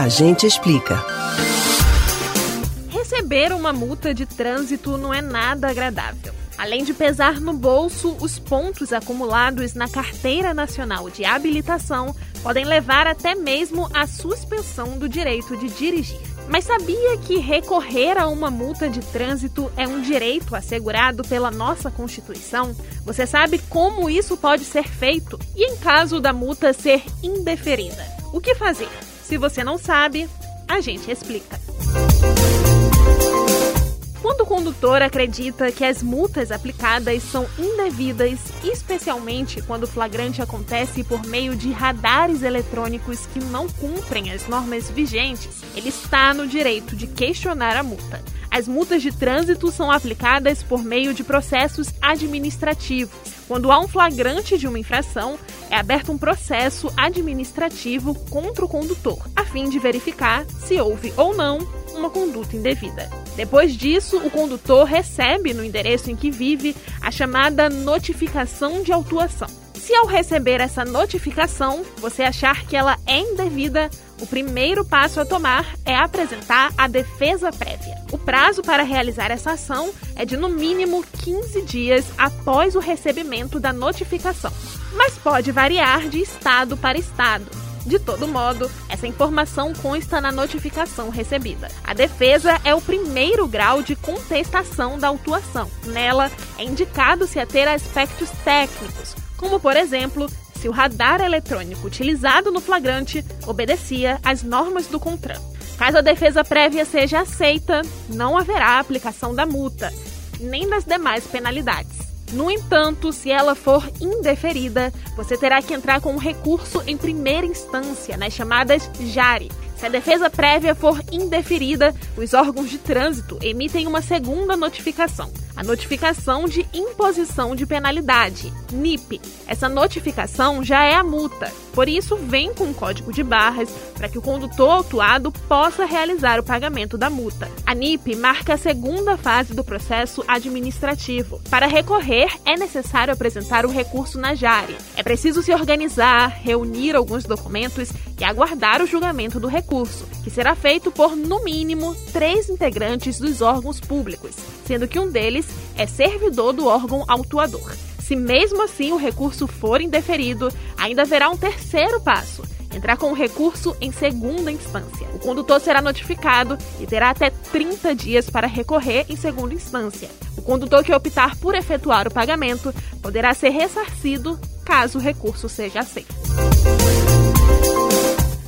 A gente explica. Receber uma multa de trânsito não é nada agradável. Além de pesar no bolso, os pontos acumulados na Carteira Nacional de Habilitação podem levar até mesmo à suspensão do direito de dirigir. Mas sabia que recorrer a uma multa de trânsito é um direito assegurado pela nossa Constituição? Você sabe como isso pode ser feito? E em caso da multa ser indeferida? O que fazer? Se você não sabe, a gente explica. Quando o condutor acredita que as multas aplicadas são indevidas, especialmente quando o flagrante acontece por meio de radares eletrônicos que não cumprem as normas vigentes, ele está no direito de questionar a multa. As multas de trânsito são aplicadas por meio de processos administrativos. Quando há um flagrante de uma infração, é aberto um processo administrativo contra o condutor, a fim de verificar se houve ou não uma conduta indevida. Depois disso, o condutor recebe no endereço em que vive a chamada notificação de autuação. Se ao receber essa notificação você achar que ela é indevida, o primeiro passo a tomar é apresentar a defesa prévia. O prazo para realizar essa ação é de no mínimo 15 dias após o recebimento da notificação, mas pode variar de estado para estado. De todo modo, essa informação consta na notificação recebida. A defesa é o primeiro grau de contestação da autuação. Nela, é indicado-se a ter aspectos técnicos, como, por exemplo, se o radar eletrônico utilizado no flagrante obedecia às normas do CONTRAN. Caso a defesa prévia seja aceita, não haverá aplicação da multa, nem das demais penalidades. No entanto, se ela for indeferida, você terá que entrar com um recurso em primeira instância, nas chamadas JARE. Se a defesa prévia for indeferida, os órgãos de trânsito emitem uma segunda notificação, a notificação de imposição de penalidade, NIP. Essa notificação já é a multa, por isso vem com um código de barras para que o condutor autuado possa realizar o pagamento da multa. A NIP marca a segunda fase do processo administrativo. Para recorrer, é necessário apresentar o recurso na JARE. É preciso se organizar, reunir alguns documentos e aguardar o julgamento do recurso, que será feito por, no mínimo, três integrantes dos órgãos públicos, sendo que um deles é servidor do órgão autuador. Se mesmo assim o recurso for indeferido, ainda haverá um terceiro passo entrar com o recurso em segunda instância. O condutor será notificado e terá até 30 dias para recorrer em segunda instância. O condutor que optar por efetuar o pagamento poderá ser ressarcido caso o recurso seja aceito.